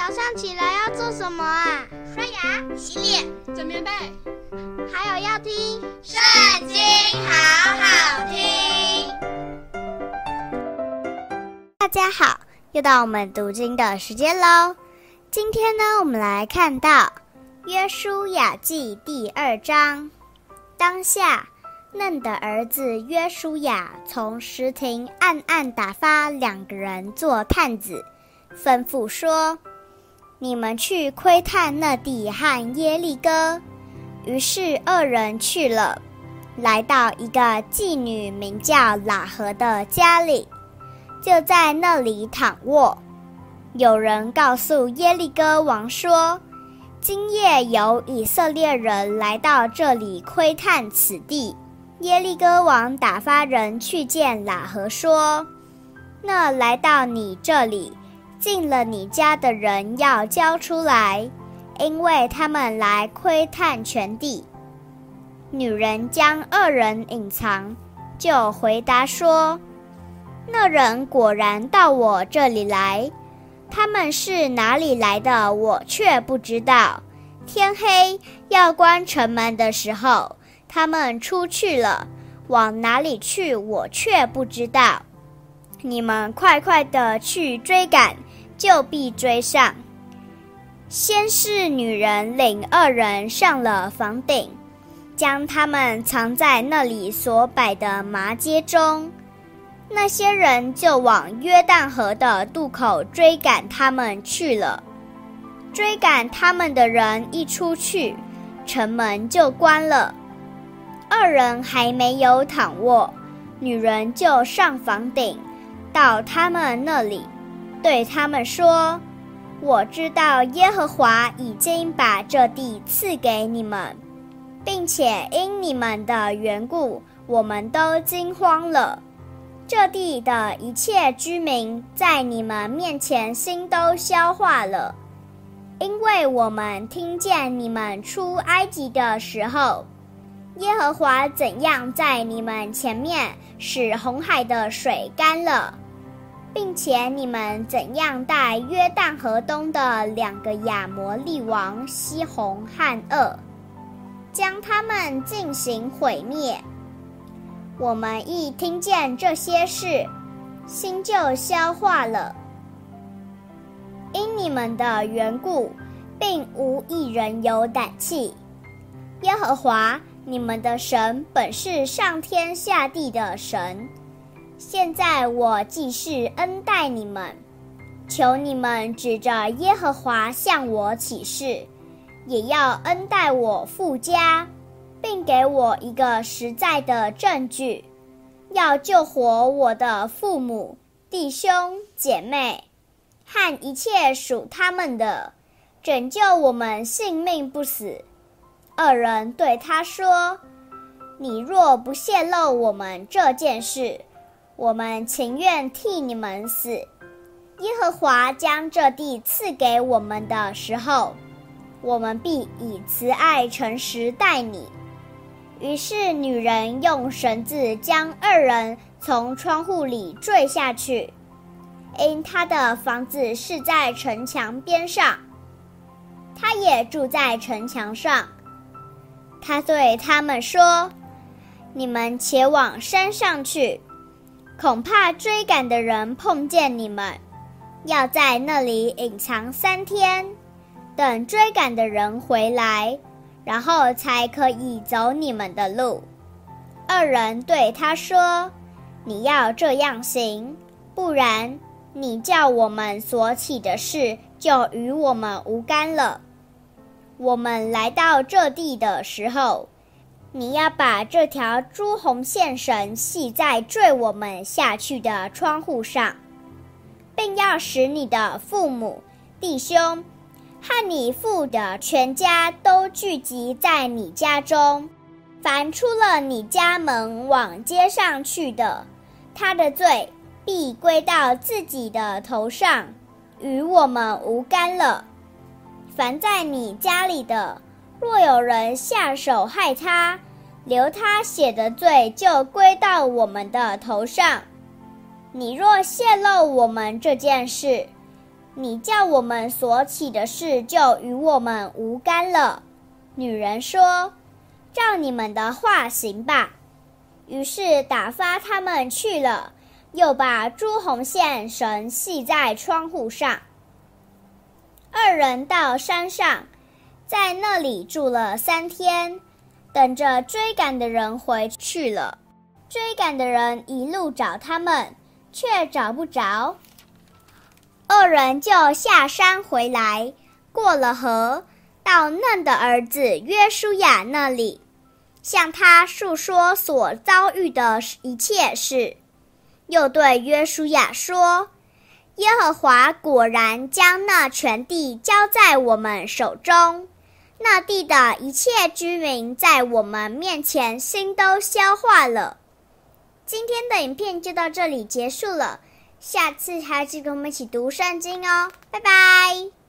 早上起来要做什么啊？刷牙、洗脸、整棉被，还有要听《圣经》，好好听。大家好，又到我们读经的时间喽。今天呢，我们来看到《约书亚记》第二章。当下，嫩的儿子约书亚从石亭暗暗打发两个人做探子。吩咐说：“你们去窥探那地和耶利哥。”于是二人去了，来到一个妓女名叫喇合的家里，就在那里躺卧。有人告诉耶利哥王说：“今夜有以色列人来到这里窥探此地。”耶利哥王打发人去见喇合说：“那来到你这里。”进了你家的人要交出来，因为他们来窥探全地。女人将二人隐藏，就回答说：“那人果然到我这里来，他们是哪里来的，我却不知道。天黑要关城门的时候，他们出去了，往哪里去，我却不知道。你们快快的去追赶。”就必追上。先是女人领二人上了房顶，将他们藏在那里所摆的麻街中。那些人就往约旦河的渡口追赶他们去了。追赶他们的人一出去，城门就关了。二人还没有躺卧，女人就上房顶，到他们那里。对他们说：“我知道耶和华已经把这地赐给你们，并且因你们的缘故，我们都惊慌了。这地的一切居民在你们面前心都消化了，因为我们听见你们出埃及的时候，耶和华怎样在你们前面使红海的水干了。”并且你们怎样待约旦河东的两个亚摩利王西宏和噩，将他们进行毁灭。我们一听见这些事，心就消化了。因你们的缘故，并无一人有胆气。耶和华你们的神本是上天下地的神。现在我既是恩待你们，求你们指着耶和华向我起誓，也要恩待我父家，并给我一个实在的证据，要救活我的父母、弟兄、姐妹和一切属他们的，拯救我们性命不死。二人对他说：“你若不泄露我们这件事，”我们情愿替你们死。耶和华将这地赐给我们的时候，我们必以慈爱诚实待你。于是女人用绳子将二人从窗户里坠下去，因她的房子是在城墙边上，她也住在城墙上。她对他们说：“你们且往山上去。”恐怕追赶的人碰见你们，要在那里隐藏三天，等追赶的人回来，然后才可以走你们的路。二人对他说：“你要这样行，不然你叫我们所起的事就与我们无干了。我们来到这地的时候。”你要把这条朱红线绳系在坠我们下去的窗户上，并要使你的父母、弟兄和你父的全家都聚集在你家中。凡出了你家门往街上去的，他的罪必归到自己的头上，与我们无干了。凡在你家里的，若有人下手害他，留他血的罪就归到我们的头上。你若泄露我们这件事，你叫我们所起的事就与我们无干了。”女人说：“照你们的话行吧。”于是打发他们去了，又把朱红线绳系在窗户上。二人到山上，在那里住了三天，等着追赶的人回去了。追赶的人一路找他们，却找不着。二人就下山回来，过了河，到嫩的儿子约书亚那里。向他述说所遭遇的一切事，又对约书亚说：“耶和华果然将那全地交在我们手中，那地的一切居民在我们面前心都消化了。”今天的影片就到这里结束了，下次还记得跟我们一起读圣经哦，拜拜。